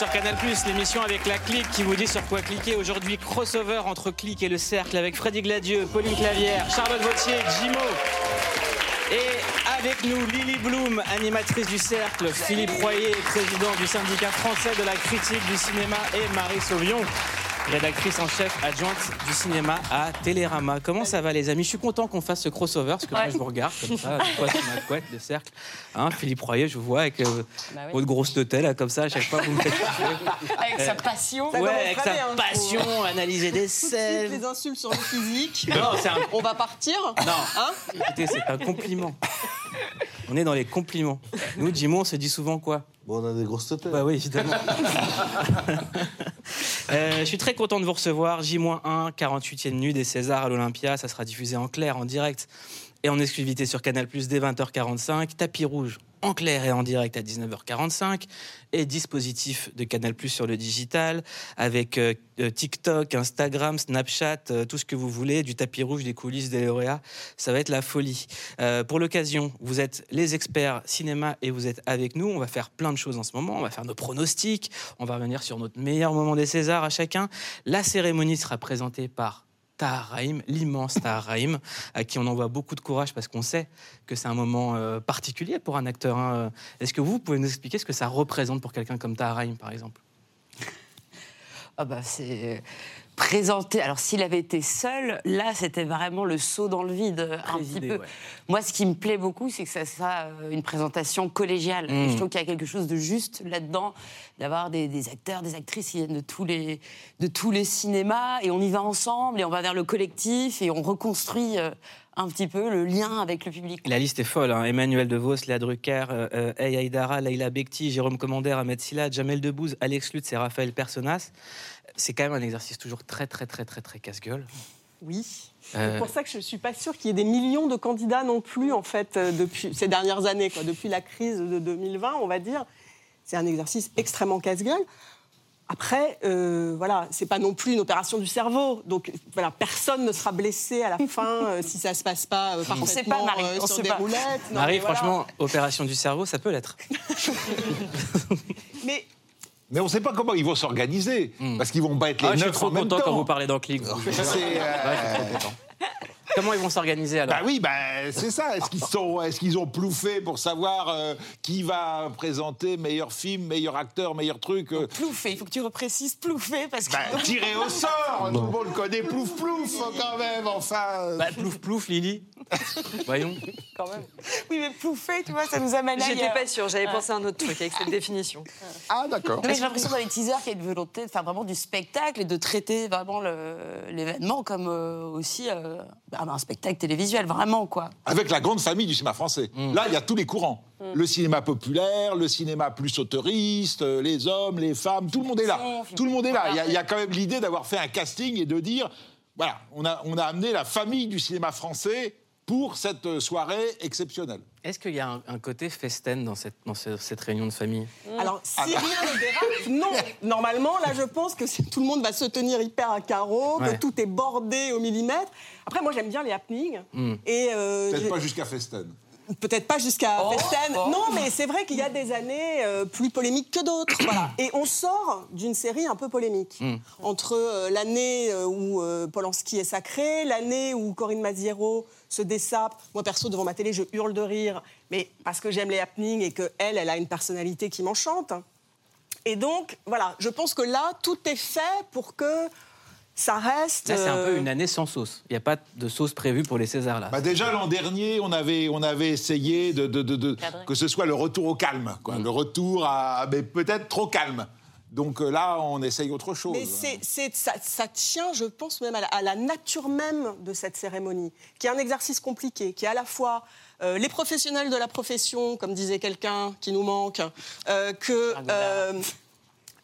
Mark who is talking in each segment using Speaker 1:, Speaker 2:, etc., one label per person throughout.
Speaker 1: sur Canal+, l'émission avec la Clic qui vous dit sur quoi cliquer. Aujourd'hui, crossover entre Clic et le Cercle avec Freddy Gladieux, Pauline Clavière, Charlotte Vautier, Jimo. Et avec nous, Lily Bloom, animatrice du Cercle, Philippe Royer, président du syndicat français de la critique du cinéma et Marie Sauvion, rédactrice en chef adjointe du cinéma à Télérama. Comment ça va les amis? Je suis content qu'on fasse ce crossover parce que moi je vous regarde comme ça, une fois sur ma couette, le cercle. Hein, Philippe Royer, je vous vois avec euh,
Speaker 2: Bah oui.
Speaker 1: votre grosse tête là comme ça à chaque fois vous me faites.
Speaker 2: Avec sa passion.
Speaker 1: Ouais, avec sa
Speaker 3: bien, je
Speaker 1: passion, analyser des scènes.
Speaker 3: les insultes sur le physique.
Speaker 1: Non, c'est un
Speaker 3: On va partir?
Speaker 1: Non.
Speaker 3: Hein?
Speaker 1: Écoutez, c'est un compliment. On est dans les compliments. Nous, Jimon, on se dit souvent quoi?
Speaker 4: Bon, on a des grosses têtes.
Speaker 1: Bah oui, évidemment. Euh, je suis très content de vous recevoir. J-1, 48e nuit des Césars à l'Olympia. Ça sera diffusé en clair, en direct et en exclusivité sur Canal Plus dès 20h45. Tapis rouge en clair et en direct à 19h45. Et dispositif de Canal Plus sur le digital avec euh, euh, TikTok, Instagram, Snapchat, euh, tout ce que vous voulez, du tapis rouge, des coulisses, des lauréats. Ça va être la folie. Pour l'occasion, vous êtes les experts cinéma et vous êtes avec nous. On va faire plein de choses en ce moment. On va faire nos pronostics. On va revenir sur notre meilleur moment des Césars à chacun. La cérémonie sera présentée par Tahar Rahim, l'immense Tahar Rahim, à qui on envoie beaucoup de courage parce qu'on sait que c'est un moment euh, particulier pour un acteur. hein. Est-ce que vous pouvez nous expliquer ce que ça représente pour quelqu'un comme Tahar Rahim, par exemple?
Speaker 2: Ah bah c'est présenté. Alors s'il avait été seul, là c'était vraiment le saut dans le vide un petit peu.
Speaker 1: ouais.
Speaker 2: Moi, ce qui me plaît beaucoup, c'est que ça sera euh, une présentation collégiale. Et je trouve qu'il y a quelque chose de juste là-dedans, d'avoir des, des acteurs, des actrices qui viennent de tous les de tous les cinémas et on y va ensemble et on va vers le collectif et on reconstruit euh, un petit peu le lien avec le public.
Speaker 1: La liste est folle. hein. Emmanuel DeVos, Léa Drucker, euh, euh, Hey Haïdara, Leila Bekti, Jérôme Commander, Ahmed Silla, Jamel Debbouze, Alex Lutz et Raphaël Personas. C'est quand même un exercice toujours très, très, très, très, très casse-gueule.
Speaker 3: Oui.
Speaker 1: Euh,
Speaker 3: C'est pour ça que je ne suis pas sûre qu'il y ait des millions de candidats non plus, en fait, euh, depuis ces dernières années, quoi. depuis la crise de 2020, on va dire. C'est un exercice extrêmement casse-gueule. Après, euh, voilà, c'est pas non plus une opération du cerveau. Donc, voilà, personne ne sera blessé à la fin euh, si ça se passe pas euh, parfaitement
Speaker 2: sait pas, Marie,
Speaker 3: euh,
Speaker 2: on
Speaker 3: sur
Speaker 2: sait
Speaker 3: des
Speaker 2: pas.
Speaker 3: roulettes. Non,
Speaker 1: Marie,
Speaker 3: voilà.
Speaker 1: franchement, opération du cerveau, ça peut l'être.
Speaker 3: Mais
Speaker 5: Mais on ne sait pas comment ils vont s'organiser. Parce qu'ils vont battre les
Speaker 1: Ah, je suis
Speaker 5: neuf
Speaker 1: trop
Speaker 5: en même
Speaker 1: content
Speaker 5: temps.
Speaker 1: quand vous parlez
Speaker 5: euh,
Speaker 1: Ouais, je suis trop content. Comment ils vont s'organiser alors
Speaker 5: Bah oui, bah, c'est ça. Est-ce qu'ils, sont, est-ce qu'ils ont plouffé pour savoir euh, qui va présenter meilleur film, meilleur acteur, meilleur truc euh,
Speaker 2: Plouffé, il faut que tu reprécises plouffé parce que
Speaker 5: bah, Tiré au sort Tout le monde connaît plouf plouf quand même, enfin.
Speaker 1: Bah, plouf plouf, Lily. Voyons.
Speaker 2: quand même. Oui, mais plouffé, tu vois, ça nous amène
Speaker 6: J'étais
Speaker 2: ailleurs.
Speaker 6: pas sûre, j'avais pensé à un autre truc avec cette définition.
Speaker 5: Ah d'accord.
Speaker 2: J'ai l'impression dans les teasers qu'il y a une volonté de faire vraiment du spectacle et de traiter vraiment le- l'événement comme euh, aussi euh, bah, un spectacle télévisuel, vraiment quoi.
Speaker 5: Avec la grande famille du cinéma français. Là, il y a tous les courants. Le cinéma populaire, le cinéma plus autoriste, euh, les hommes, les femmes, tout le monde est là. Tout le monde est là. Il y a- il y, a quand même l'idée d'avoir fait un casting et de dire, voilà, on a, on a amené la famille du cinéma français pour cette euh, soirée exceptionnelle.
Speaker 1: Est-ce qu'il y a un, un côté festen dans cette, dans ce- cette réunion de famille?
Speaker 3: Alors, si rien ne dérape, non. Normalement, là, je pense que tout le monde va se tenir hyper à carreau,
Speaker 1: Ouais.
Speaker 3: que tout est bordé au millimètre. Après, moi, j'aime bien les happenings. Et euh,
Speaker 5: Peut-être pas jusqu'à Festen.
Speaker 3: Peut-être pas jusqu'à
Speaker 2: Oh, oh.
Speaker 3: Non, mais c'est vrai qu'il y a des années euh, plus polémiques que d'autres. voilà. Et on sort d'une série un peu polémique.
Speaker 1: Hmm.
Speaker 3: Entre euh, l'année euh, où euh, Polanski est sacré, l'année où Corinne Maziero se dessape. Moi, perso, devant ma télé, je hurle de rire, mais parce que j'aime les happenings et qu'elle, elle a une personnalité qui m'enchante. Et donc, voilà, je pense que là, tout est fait pour que ça reste.
Speaker 1: Là, c'est un peu
Speaker 3: euh,
Speaker 1: une année sans sauce. Il n'y a pas de sauce prévue pour les Césars, là.
Speaker 5: Bah déjà l'an dernier, on avait, on avait essayé de, de- de- de-
Speaker 2: Cadrer.
Speaker 5: que ce soit le retour au calme, quoi. le retour à, mais peut-être trop calme. Donc euh, là, on essaye autre chose.
Speaker 3: Mais c'est, c'est- ça, ça tient, je pense, même à la, à la nature même de cette cérémonie, qui est un exercice compliqué, qui est à la fois euh, les professionnels de la profession, comme disait quelqu'un qui nous manque, euh, que. Euh,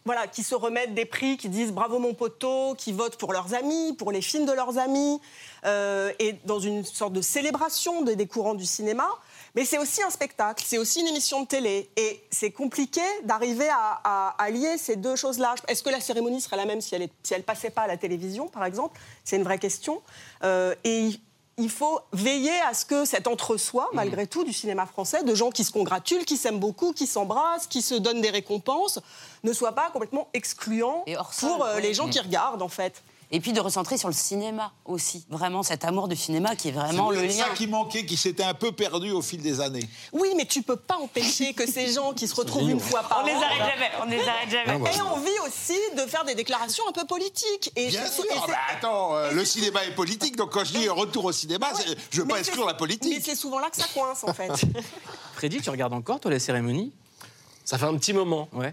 Speaker 3: voilà, qui se remettent des prix, qui disent bravo mon poteau, qui votent pour leurs amis, pour les films de leurs amis, euh, et dans une sorte de célébration des, courants du cinéma. Mais c'est aussi un spectacle, c'est aussi une émission de télé. Et c'est compliqué d'arriver à, à- lier ces deux choses-là. Est-ce que la cérémonie serait la même si elle, elle passait pas à la télévision, par exemple? C'est une vraie question. Euh, il- faut veiller à ce que cet entre-soi, malgré tout, du cinéma français, de gens qui se congratulent, qui s'aiment beaucoup, qui s'embrassent, qui se donnent des récompenses, ne soit pas complètement excluant
Speaker 2: Et hors sol,
Speaker 3: pour euh,
Speaker 2: ouais.
Speaker 3: les gens qui regardent, en fait.
Speaker 2: Et puis de recentrer sur le cinéma aussi. Vraiment cet amour du cinéma qui est vraiment le
Speaker 5: C'est
Speaker 2: lien.
Speaker 5: ça qui manquait, qui s'était un peu perdu au fil des années.
Speaker 3: Oui, mais tu peux pas empêcher que ces gens qui se retrouvent une fois par
Speaker 2: On les
Speaker 3: an
Speaker 2: arrête jamais, on les arrête jamais.
Speaker 3: aient envie aussi de faire des déclarations un peu politiques. Et
Speaker 5: Bien
Speaker 3: je-
Speaker 5: sûr.
Speaker 3: et
Speaker 5: Ah
Speaker 3: c'est-
Speaker 5: bah attends, euh, le cinéma est politique, donc quand je dis retour au cinéma, c'est- je veux
Speaker 3: Mais
Speaker 5: pas
Speaker 3: c'est-
Speaker 5: exclure la
Speaker 3: Mais
Speaker 5: politique.
Speaker 3: c'est souvent là que ça coince, en fait.
Speaker 1: Freddy, tu regardes encore, toi, les cérémonies?
Speaker 4: Ça fait un petit moment
Speaker 1: Ouais.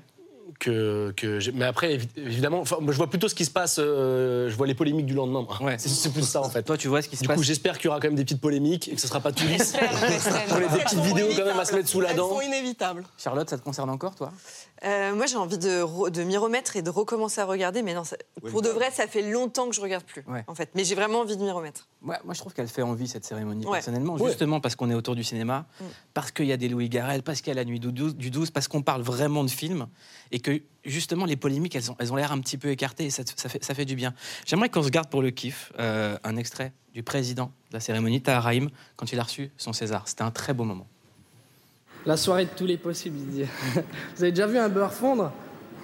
Speaker 4: Que, que mais après évi- évidemment, enfin, je vois plutôt ce qui se passe. euh, je vois les polémiques du lendemain.
Speaker 1: Ouais.
Speaker 4: C'est plus ça en fait.
Speaker 1: Toi, tu vois ce qui se
Speaker 4: Du
Speaker 1: passe
Speaker 4: coup, j'espère qu'il y aura quand même des petites polémiques et que ce sera pas tout lisse. Les des
Speaker 3: Elles
Speaker 4: petites vidéos quand même à se mettre sous la
Speaker 3: Elles
Speaker 4: dent.
Speaker 3: sont inévitables.
Speaker 1: Charlotte, ça te concerne encore, toi?
Speaker 6: Euh, moi, j'ai envie de, de m'y remettre et de recommencer à regarder, mais non, ça- pour de vrai, ça fait longtemps que je regarde plus,
Speaker 1: Ouais.
Speaker 6: en fait. Mais j'ai vraiment envie de m'y remettre.
Speaker 1: Ouais, moi, je trouve qu'elle fait envie, cette cérémonie,
Speaker 6: Ouais.
Speaker 1: personnellement,
Speaker 4: Ouais.
Speaker 1: justement parce qu'on est autour du cinéma, parce qu'il y a des Louis Garrel, parce qu'il y a la nuit du 12, du 12, parce qu'on parle vraiment de films, et que, justement, les polémiques, elles ont, elles ont l'air un petit peu écartées, et ça, fait, ça fait du bien. J'aimerais qu'on se garde pour le kiff euh, un extrait du président de la cérémonie, Tahar quand il a reçu son César. C'était un très beau moment.
Speaker 7: La soirée de tous les possibles, dit. Vous avez déjà vu un beurre fondre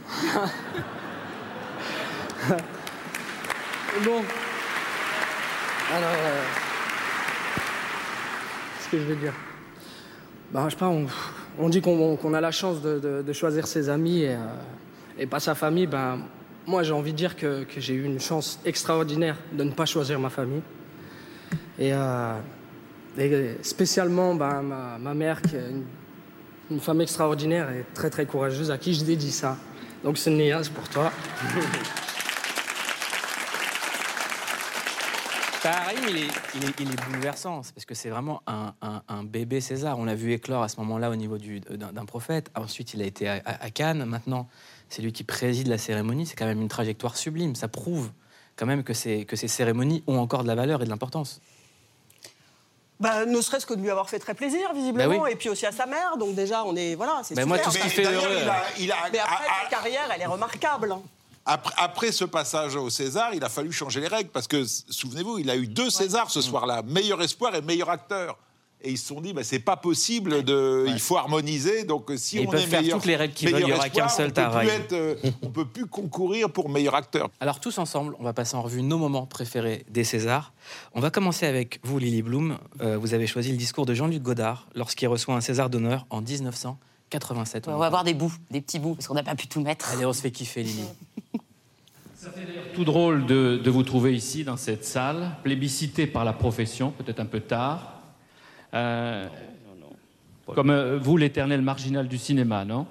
Speaker 7: Bon. Alors. euh, ce que je veux dire? Bah, je sais pas, on, on dit qu'on a la chance de, choisir ses amis et, euh, et pas sa famille. Ben, moi, j'ai envie de dire que, j'ai eu une chance extraordinaire de ne pas choisir ma famille. Et, euh, spécialement ben, ma, mère, qui est une, femme extraordinaire et très très courageuse, à qui je dédie ça. Donc c'est Néa, c'est pour toi.
Speaker 1: Tahar Rahim, il est, il est- il est bouleversant, c'est parce que c'est vraiment un, un- un bébé César. On l'a vu éclore à ce moment-là au niveau du- d'un d'un prophète. Ensuite, il a été à, à- à Cannes. Maintenant, c'est lui qui préside la cérémonie. C'est quand même une trajectoire sublime. Ça prouve quand même que, ces- que ces cérémonies ont encore de la valeur et de l'importance.
Speaker 3: Bah, ne serait-ce que de lui avoir fait très plaisir, visiblement,
Speaker 1: Bah oui.
Speaker 3: et puis aussi à sa mère. Donc déjà, on est voilà, c'est
Speaker 1: Mais moi, tout ce qui
Speaker 5: Mais
Speaker 1: fait heureux.
Speaker 5: il a- il a-
Speaker 3: Mais après, sa carrière, elle est remarquable.
Speaker 5: Après, après ce passage au César, il a fallu changer les règles parce que, souvenez-vous, il a eu deux Césars ce soir-là, meilleur espoir et meilleur acteur. Et ils se sont dit, bah, c'est pas possible, de, il faut harmoniser. Donc si
Speaker 1: Et ils
Speaker 5: on
Speaker 1: peuvent
Speaker 5: est
Speaker 1: faire
Speaker 5: meilleur,
Speaker 1: toutes les règles qu'ils veulent, il y aura qu'un seul
Speaker 5: être, euh, on peut plus concourir pour meilleur acteur.
Speaker 1: Alors tous ensemble, on va passer en revue nos moments préférés des Césars. On va commencer avec vous, Lily Bloom. Euh, vous avez choisi le discours de Jean-Luc Godard lorsqu'il reçoit un César d'honneur en 1987.
Speaker 2: On va avoir des bouts, des petits bouts, parce qu'on n'a pas pu tout mettre.
Speaker 1: Allez, on se fait kiffer, Lily.
Speaker 8: Tout drôle de, de vous trouver ici, dans cette salle, plébiscité par la profession, peut-être un peu tard. Euh, comme euh, vous, l'éternel marginal du cinéma, non?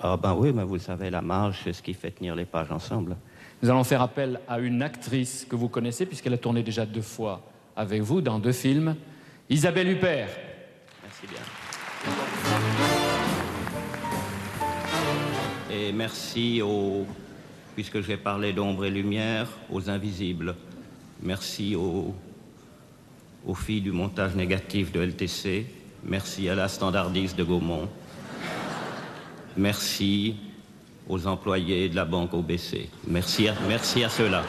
Speaker 9: Ah ben oui, mais vous savez, la marge, c'est ce qui fait tenir les pages ensemble.
Speaker 8: Nous allons faire appel à une actrice que vous connaissez, puisqu'elle a tourné déjà deux fois avec vous dans deux films, Isabelle Huppert.
Speaker 9: Merci bien. Et merci aux, puisque je vais parler d'ombre et lumière, aux invisibles. Merci aux, filles du montage négatif de LTC. Merci à la standardiste de Gaumont. Merci aux employés de la banque OBC. Merci à ceux-là.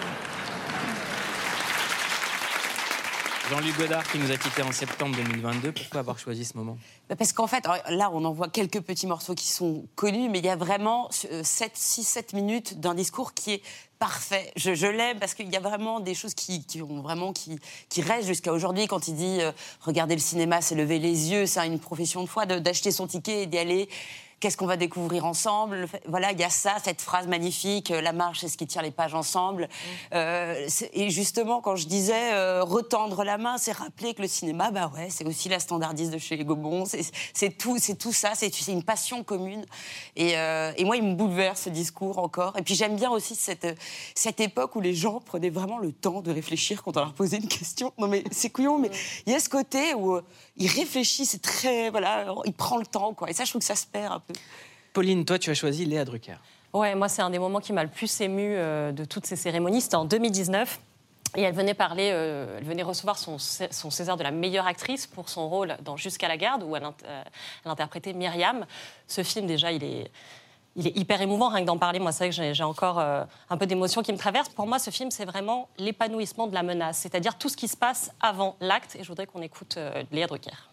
Speaker 1: Jean-Luc Godard qui nous a quittés en septembre 2022. Pourquoi avoir choisi ce moment?
Speaker 2: Bah, Parce qu'en fait, là, on en voit quelques petits morceaux qui sont connus, mais il y a vraiment 7, 6, 7 minutes d'un discours qui est parfait. Je, l'aime parce qu'il y a vraiment des choses qui, ont vraiment qui, restent jusqu'à aujourd'hui. Quand il dit euh, regarder le cinéma, c'est lever les yeux, c'est une profession de foi, d'acheter son ticket et d'y aller. Qu'est-ce qu'on va découvrir ensemble? Voilà, il y a ça, cette phrase magnifique. euh, La marche, c'est ce qui tire les pages ensemble. Euh, c'est- et justement, quand je disais euh, retendre la main, c'est rappeler que le cinéma, bah ouais, c'est aussi la standardiste de chez Gobon. C'est c'est tout, c'est tout ça. C'est une passion commune. Et, euh, et moi, il me bouleverse ce discours encore. Et puis j'aime bien aussi cette cette époque où les gens prenaient vraiment le temps de réfléchir quand on leur posait une question. Non mais c'est couillon, mais il y a ce côté où euh, il réfléchit, c'est très voilà, il prend le temps quoi. Et ça, je trouve que ça se perd un peu.
Speaker 1: Pauline, toi, tu as choisi Léa Drucker.
Speaker 10: Ouais, moi, c'est un des moments qui m'a le plus ému euh, de toutes ces cérémonies. C'était en 2019. Et elle venait parler, euh, elle venait recevoir son, Cé- son César de la meilleure actrice pour son rôle dans Jusqu'à la garde, où elle, euh, elle interprétait Myriam. Ce film, déjà, il est, il est hyper émouvant, rien que d'en parler. Moi, c'est vrai que j'ai encore euh, un peu d'émotion qui me traverse. Pour moi, ce film, c'est vraiment l'épanouissement de la menace, c'est-à-dire tout ce qui se passe avant l'acte. Et je voudrais qu'on écoute euh, Léa Drucker.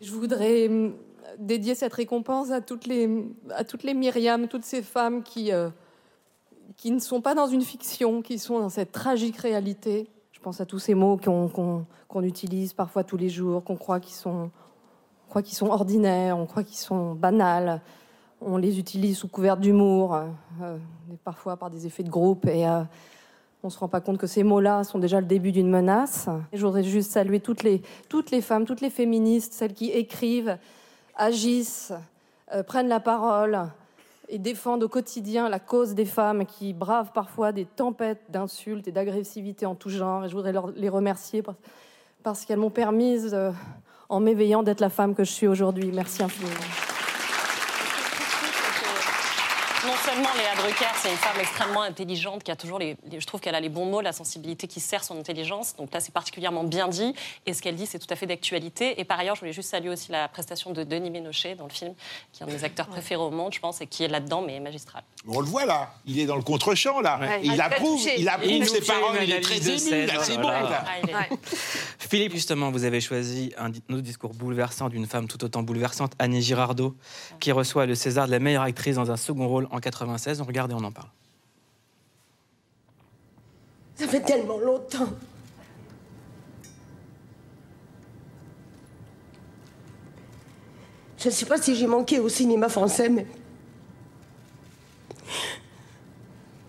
Speaker 11: Je voudrais hum, dédier cette récompense à toutes les, à toutes Myriam, toutes ces femmes qui, euh, qui ne sont pas dans une fiction, qui sont dans cette tragique réalité. Je pense à tous ces mots qu'on utilise parfois tous les jours, qu'on croit qu'ils sont, croit qu'ils sont ordinaires, on croit qu'ils sont banals. On les utilise sous couvert d'humour, euh, parfois par des effets de groupe, et euh, on ne se rend pas compte que ces mots-là sont déjà le début d'une menace. Je voudrais juste saluer toutes les, femmes, toutes les féministes, celles qui écrivent, agissent, euh, prennent la parole et défendent au quotidien la cause des femmes qui bravent parfois des tempêtes d'insultes et d'agressivité en tout genre. Et je voudrais les remercier parce qu'elles m'ont permis, en m'éveillant, d'être la femme que je suis aujourd'hui. Merci infiniment.
Speaker 10: non seulement Léa Drucker, c'est une femme extrêmement intelligente qui a toujours les, je trouve qu'elle a les bons mots, la sensibilité qui sert son intelligence. Donc là, c'est particulièrement bien dit. Et ce qu'elle dit, c'est tout à fait d'actualité. Et par ailleurs, je voulais juste saluer aussi la prestation de Denis Ménochet dans le film, qui est un de mes acteurs préférés au monde, je pense, et qui est là-dedans, mais magistral.
Speaker 5: On le voit là, il est dans le contre-champ là. Il, approuve, il approuve ses paroles, il est très ému, c'est bon. Là.
Speaker 1: Ah, Philippe, justement, vous avez choisi un autre discours bouleversant d'une femme tout autant bouleversante, Annie Girardot, qui reçoit le César de la meilleure actrice dans un second rôle en 96. On et on en parle.
Speaker 12: Ça fait tellement longtemps. Je ne sais pas si j'ai manqué au cinéma français, mais.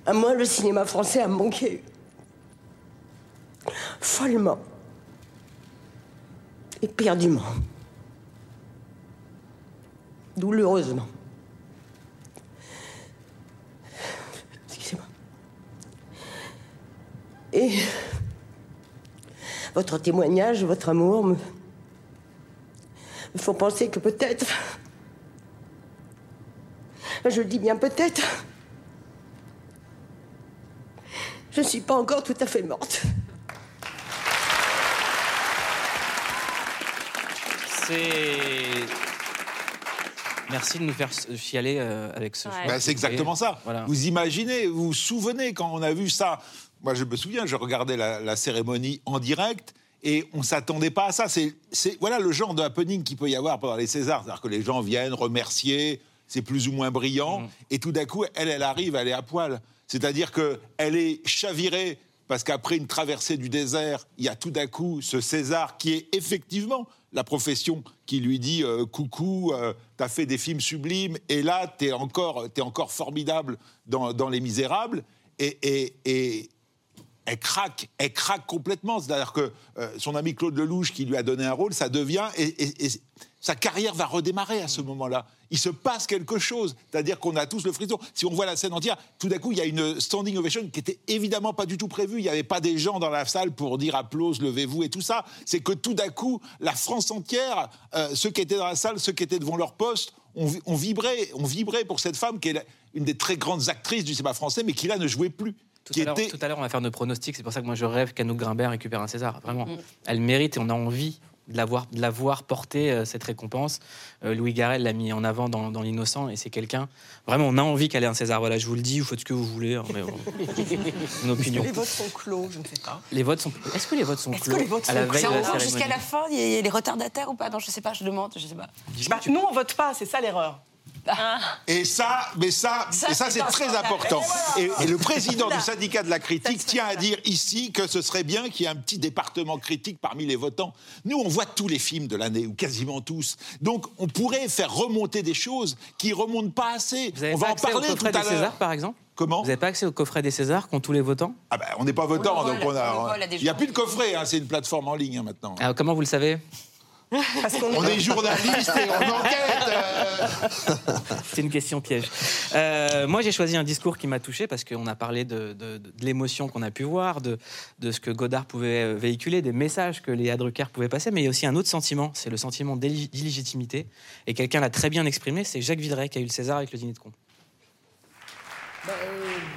Speaker 12: À moi, le cinéma français a manqué. Follement. Éperdument. Douloureusement. Et votre témoignage, votre amour me, me font penser que peut-être, je le dis bien peut-être, je ne suis pas encore tout à fait morte.
Speaker 1: C'est. Merci de nous faire chialer euh, avec ce.
Speaker 5: Bah, c'est exactement ça. Vous imaginez, vous vous souvenez quand on a vu ça moi, je me souviens, je regardais la, cérémonie en direct et on s'attendait pas à ça. C'est voilà le genre de happening qu'il peut y avoir pendant les Césars, c'est-à-dire que les gens viennent remercier, c'est plus ou moins brillant, mmh. et tout d'un coup, elle, elle arrive, elle est à poil. C'est-à-dire que elle est chavirée parce qu'après une traversée du désert, il y a tout d'un coup ce César qui est effectivement la profession qui lui dit euh, coucou, euh, t'as fait des films sublimes et là t'es encore, es encore formidable dans, Les Misérables et, et, elle craque, elle craque complètement. C'est-à-dire que euh, son ami Claude Lelouch, qui lui a donné un rôle, ça devient. Et, sa carrière va redémarrer à ce moment-là. Il se passe quelque chose. C'est-à-dire qu'on a tous le frisson. Si on voit la scène entière, tout d'un coup, il y a une standing ovation qui était évidemment pas du tout prévue. Il n'y avait pas des gens dans la salle pour dire applause, levez-vous et tout ça. C'est que tout d'un coup, la France entière, euh, ceux qui étaient dans la salle, ceux qui étaient devant leur poste, on, vibrait, on vibrait pour cette femme qui est une des très grandes actrices du cinéma français, mais qui là ne jouait plus.
Speaker 1: Tout à, l'heure, on va faire nos pronostics. C'est pour ça que moi, je rêve qu'Anouk Grimbert récupère un César. Vraiment. Mm. Elle mérite et on a envie de la voir, de la voir porter euh, cette récompense. Euh, Louis Garrel l'a mis en avant dans, L'Innocent et c'est quelqu'un. Vraiment, on a envie qu'elle ait un César. Voilà, je vous le dis, vous faites ce que vous voulez. Hein, mais,
Speaker 3: une opinion. Les votes sont clos, je ne sais pas.
Speaker 1: Les votes sont. Est-ce que les votes sont clos
Speaker 2: à la veille Jusqu'à la fin, il y a les retardataires ou pas? Non, je ne sais pas. Je demande, je sais pas.
Speaker 3: Bah, nous, on vote pas. C'est ça l'erreur.
Speaker 5: Ah. Et ça, mais ça, ça, ça c'est très important. Et, le président du syndicat de la critique tient à dire ici que ce serait bien qu'il y ait un petit département critique parmi les votants. Nous, on voit tous les films de l'année, ou quasiment tous. Donc, on pourrait faire remonter des choses qui remontent pas assez.
Speaker 1: Vous avez
Speaker 5: on
Speaker 1: va en parler au coffret des Césars, par exemple?
Speaker 5: Comment?
Speaker 1: Vous n'avez pas accès au coffret des Césars qu'ont tous les votants?
Speaker 5: Ah ben, on n'est pas votant, donc on a. Il n'y a plus de coffret, hein, c'est une plateforme en ligne hein, maintenant.
Speaker 1: Alors, comment vous le savez?
Speaker 5: On est journaliste et on enquête. Euh.
Speaker 1: C'est une question piège. Euh, moi, j'ai choisi un discours qui m'a touché parce qu'on a parlé de, l'émotion qu'on a pu voir, de, ce que Godard pouvait euh, véhiculer, des messages que les Drucker pouvaient passer, mais il y a aussi un autre sentiment, c'est le sentiment d'illégitimité. Et quelqu'un l'a très bien exprimé, c'est Jacques Villeray qui a eu le César avec le dîner de con.
Speaker 13: Bah,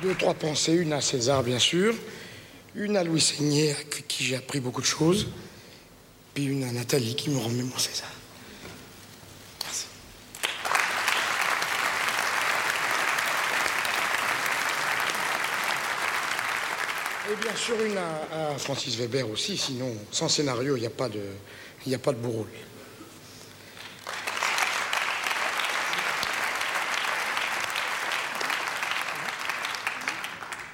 Speaker 13: deux, trois pensées. Une à César, bien sûr. Une à Louis Seigné, avec qui j'ai appris beaucoup de choses puis une à Nathalie qui me mon César. Merci. Et bien sûr, une à, Francis Weber aussi, sinon, sans scénario, il n'y a pas de, y a pas de beau rôle.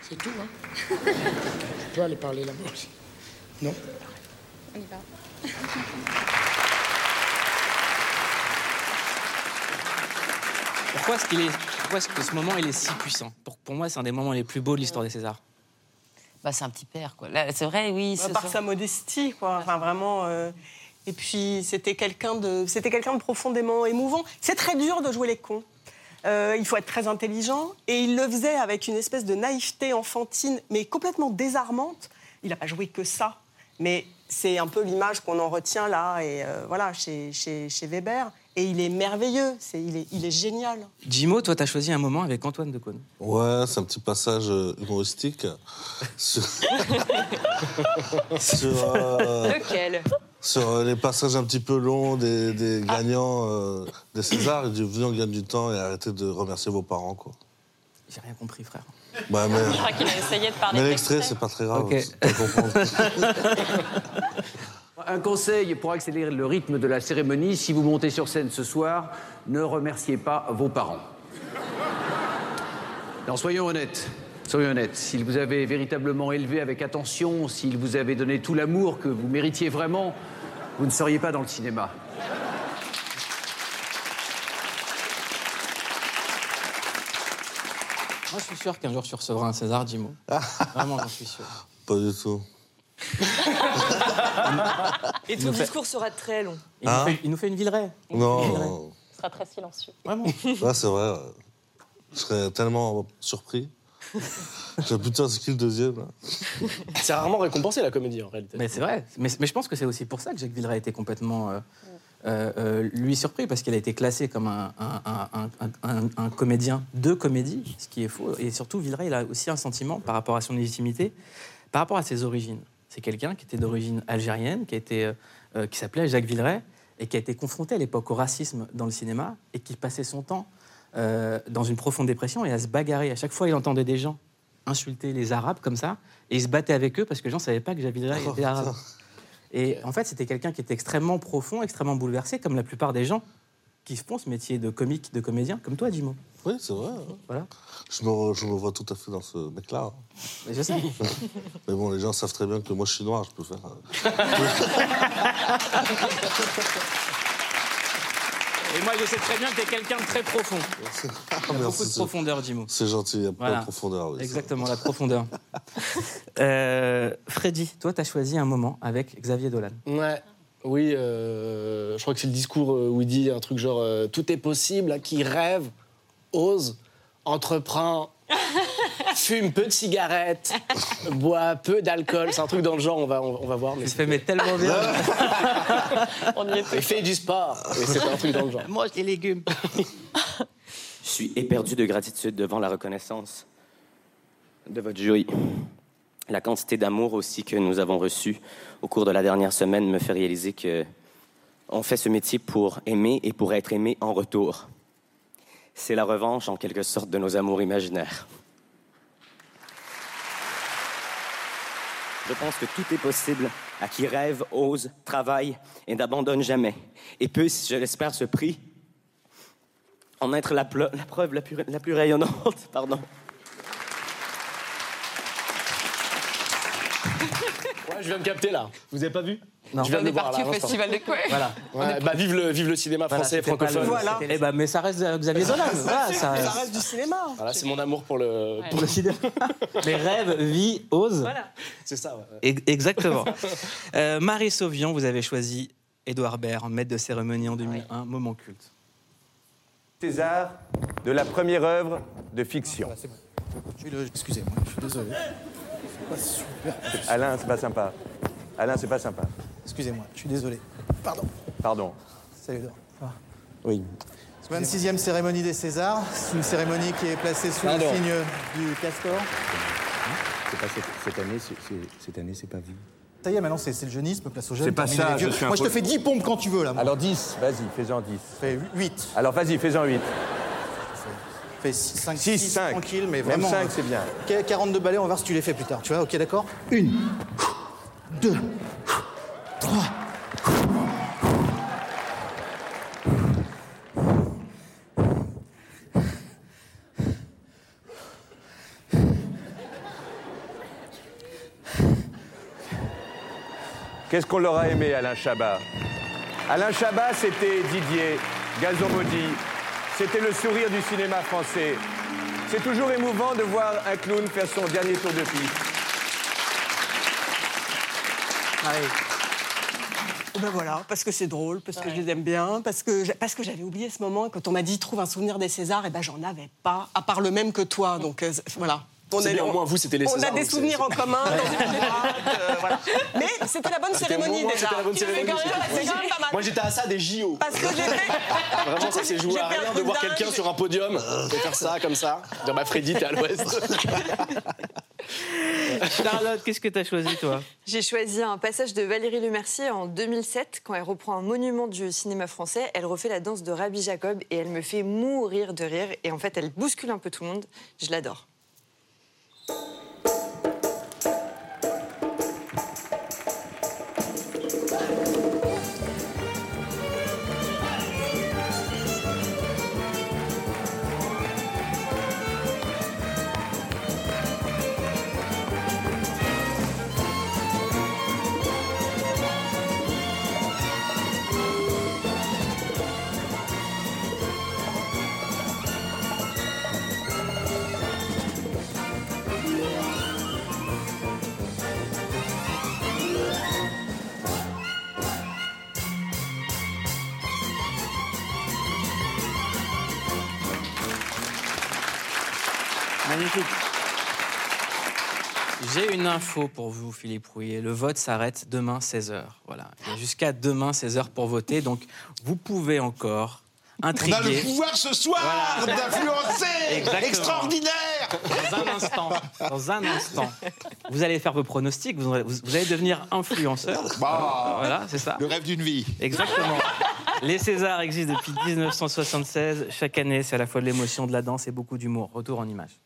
Speaker 13: C'est tout, hein Tu peux aller parler là-bas aussi. Non?
Speaker 14: On y va.
Speaker 1: Pourquoi est-ce qu'il est, pourquoi est-ce que ce moment il est si puissant pour, pour moi, c'est un des moments les plus beaux de l'histoire des Césars.
Speaker 2: Bah, c'est un petit père, quoi. Là, C'est vrai, oui.
Speaker 3: Bah,
Speaker 2: ce
Speaker 3: par
Speaker 2: soir-
Speaker 3: sa modestie, quoi. Enfin, vraiment. euh, Et puis, c'était quelqu'un de, c'était quelqu'un de profondément émouvant. C'est très dur de jouer les cons. Euh, il faut être très intelligent. Et il le faisait avec une espèce de naïveté enfantine, mais complètement désarmante. Il n'a pas joué que ça. Mais c'est un peu l'image qu'on en retient là, et euh, voilà, chez, chez, chez Weber. Et il est merveilleux. C'est, il, est, il est génial.
Speaker 1: Jimo, toi, tu as choisi un moment avec Antoine Decaune.
Speaker 15: Ouais, c'est un petit passage euh, humoristique. sur, sur, euh,
Speaker 6: Lequel?
Speaker 15: sur, les passages un petit peu longs des, des gagnants euh, des Césars. Il dit Venez, on gagne du temps et arrêtez de remercier vos parents. Quoi.
Speaker 1: J'ai rien compris, frère.
Speaker 15: Bah, mais
Speaker 10: Je crois qu'il a essayé de parler
Speaker 15: mais
Speaker 10: de
Speaker 15: l'extrait, c'est pas très grave.
Speaker 16: Un conseil pour accélérer le rythme de la cérémonie, si vous montez sur scène ce soir, ne remerciez pas vos parents. Non, soyons honnêtes. Soyons honnêtes. S'ils vous avaient véritablement élevé avec attention, s'ils vous avaient donné tout l'amour que vous méritiez vraiment, vous ne seriez pas dans le cinéma.
Speaker 1: Je suis sûr qu'un jour tu recevras un César, Jimo. Vraiment, j'en suis sûr.
Speaker 15: Pas du tout.
Speaker 6: Et ton
Speaker 1: fait-
Speaker 6: discours sera très long.
Speaker 1: Il,
Speaker 15: Hein
Speaker 1: nous, fait, il nous fait une Villeray.
Speaker 15: Non,
Speaker 10: Ce sera très silencieux.
Speaker 1: Vraiment.
Speaker 15: là, c'est vrai. Je serais tellement surpris. J'ai plutôt inscrit le deuxième. là.
Speaker 4: C'est rarement récompensé la comédie en réalité.
Speaker 1: Mais c'est vrai. Mais, mais je pense que c'est aussi pour ça que Jacques Villeray a été complètement, euh, lui, surpris, parce qu'il a été classé comme un, un- un- un- un- un comédien de comédie, ce qui est faux. Et surtout, Villeray, il a aussi un sentiment par rapport à son légitimité, par rapport à ses origines. C'est quelqu'un qui était d'origine algérienne, qui, euh, euh, qui s'appelait Jacques Villeray, et qui a été confronté à l'époque au racisme dans le cinéma, et qui passait son temps euh, dans une profonde dépression et à se bagarrer. À chaque fois, il entendait des gens insulter les Arabes comme ça, et il se battait avec eux parce que les gens ne savaient pas que Jacques Villeray
Speaker 15: Oh,
Speaker 1: était arabe. Et en fait, c'était quelqu'un qui était extrêmement profond, extrêmement bouleversé, comme la plupart des gens qui font ce métier de comique, de comédien, comme toi, Jimo.
Speaker 15: Oui, c'est vrai.
Speaker 1: Voilà.
Speaker 15: Je me, je me vois tout à fait dans ce mec-là. hein.
Speaker 1: Mais je sais.
Speaker 15: Mais bon, les gens savent très bien que moi, je suis noir, je peux faire.
Speaker 1: Et moi, je sais très bien que tu es quelqu'un de très profond. Il y a beaucoup de profondeur, Jimo.
Speaker 15: C'est gentil, il y a plein
Speaker 1: Voilà.
Speaker 15: de profondeur. oui,
Speaker 1: Exactement, la profondeur. Euh, Freddy, toi, tu as choisi un moment avec Xavier Dolan.
Speaker 4: Ouais. Oui, euh, je crois que c'est le discours euh, où il dit un truc genre euh, Tout est possible à qui rêve, ose, entreprend, fume peu de cigarettes, boit peu d'alcool. C'est un truc dans le genre, on va, on, on va voir. Mais
Speaker 1: Tu fais mais tellement bien.
Speaker 10: On y.
Speaker 4: Et fait du sport. C'est un truc dans le genre.
Speaker 1: Mange les légumes.
Speaker 17: Je suis éperdu de gratitude devant la reconnaissance de votre jury. La quantité d'amour aussi que nous avons reçu au cours de la dernière semaine me fait réaliser que on fait ce métier pour aimer et pour être aimé en retour. C'est la revanche en quelque sorte de nos amours imaginaires. Je pense que tout est possible à qui rêve, ose, travaille et n'abandonne jamais. Et peut, je l'espère, ce prix en être la, ple- la preuve la plus, la plus rayonnante. Pardon.
Speaker 4: Ouais, je viens de capter là. Vous avez pas vu?
Speaker 1: Non.
Speaker 4: Je viens
Speaker 6: On
Speaker 4: de
Speaker 6: est
Speaker 4: voir,
Speaker 6: parti
Speaker 4: là,
Speaker 6: au festival de quoi
Speaker 1: Voilà.
Speaker 4: Ouais, bah, vive, le, vive le cinéma
Speaker 1: Voilà,
Speaker 4: français francophone.
Speaker 3: Voilà.
Speaker 1: c'était- Eh ben, mais ça reste euh, Xavier Dolan. Voilà, ça,
Speaker 3: Ça reste du cinéma.
Speaker 4: Voilà, c'est mon amour pour le.
Speaker 1: pour le cinéma. Mais rêve, vie, ose.
Speaker 4: C'est ça, ouais.
Speaker 1: Exactement. Euh, Marie Sauvion, vous avez choisi Édouard Baird, maître de cérémonie en 2001, moment culte.
Speaker 18: César de la première œuvre de fiction.
Speaker 19: Excusez-moi, je suis désolé. C'est pas super.
Speaker 18: Alain, c'est pas sympa. Alain, c'est pas sympa.
Speaker 19: Excusez-moi, je suis désolé. Pardon.
Speaker 18: Pardon.
Speaker 19: Salut va
Speaker 18: Oui.
Speaker 19: 26e cérémonie des Césars. C'est une cérémonie qui est placée sous
Speaker 18: Pardon.
Speaker 19: le signe du castor.
Speaker 18: C'est pas cette, cette année, c'est, c'est- cette année, c'est pas vu.
Speaker 19: Ça y est, maintenant, c'est c'est le jeunisme, place aux jeunes.
Speaker 18: C'est pas ça,
Speaker 19: les vieux.
Speaker 18: je suis un
Speaker 19: Moi, je te
Speaker 18: peu-
Speaker 19: fais 10 pompes quand tu veux, là. moi.
Speaker 18: Alors 10, vas-y, fais-en 10.
Speaker 19: Fais 8.
Speaker 18: Alors vas-y, fais-en 8.
Speaker 19: Fais 5,
Speaker 18: 6,
Speaker 19: 6,
Speaker 18: 5.
Speaker 19: tranquille, mais
Speaker 18: Même
Speaker 19: vraiment.
Speaker 18: 5,
Speaker 19: euh,
Speaker 18: c'est bien.
Speaker 19: Ok, 42 balais, on va voir si tu les fais plus tard. Tu vois, ok, d'accord Une, deux,
Speaker 18: Qu'est-ce qu'on leur a aimé, Alain Chabat? Alain Chabat, c'était Didier, Gazon Maudit. C'était le sourire du cinéma français. C'est toujours émouvant de voir un clown faire son dernier tour de piste.
Speaker 3: Ben voilà, parce que c'est drôle, parce que je les aime bien, parce que parce que j'avais oublié ce moment. Quand on m'a dit trouve un souvenir des Césars, et ben j'en avais pas, à part le même que toi. Donc euh, c'est- voilà.
Speaker 4: C'est bien, au moins, vous, c'était les
Speaker 3: On
Speaker 4: Césars,
Speaker 3: a des
Speaker 4: c'est-
Speaker 3: souvenirs en
Speaker 4: c'est-
Speaker 3: commun. dans euh, voilà. Mais c'était la bonne cérémonie déjà.
Speaker 4: c'était la bonne
Speaker 3: C'est quand
Speaker 4: cérémonie.
Speaker 3: même- C'est quand même pas mal.
Speaker 4: Moi, j'étais à ça des JO.
Speaker 3: Parce que j'ai fait.
Speaker 4: Vraiment, ça s'est joué à rien de voir quelqu'un sur un podium et faire ça comme ça. Dire bah Freddy, t'es à l'ouest.
Speaker 1: Charlotte, qu'est-ce que tu as choisi, toi?
Speaker 6: J'ai choisi un passage de Valérie Lemercier en 2007, quand elle reprend un monument du cinéma français. Elle refait la danse de Rabbi Jacob et elle me fait mourir de rire. Et en fait, elle bouscule un peu tout le monde. Je l'adore.
Speaker 1: Une info pour vous, Philippe Rouillet. Le vote s'arrête demain 16h. Voilà. Il y a jusqu'à demain 16h pour voter. Donc, vous pouvez encore
Speaker 5: On
Speaker 1: intriguer.
Speaker 5: a le pouvoir ce soir
Speaker 1: Voilà.
Speaker 5: d'influencer. Extraordinaire
Speaker 1: Dans un instant, dans un instant, vous allez faire vos pronostics, vous allez devenir influenceur.
Speaker 5: Bah,
Speaker 1: voilà, c'est ça.
Speaker 5: Le rêve d'une vie.
Speaker 1: Exactement. Les Césars existent depuis 1976. Chaque année, c'est à la fois de l'émotion, de la danse et beaucoup d'humour. Retour en image.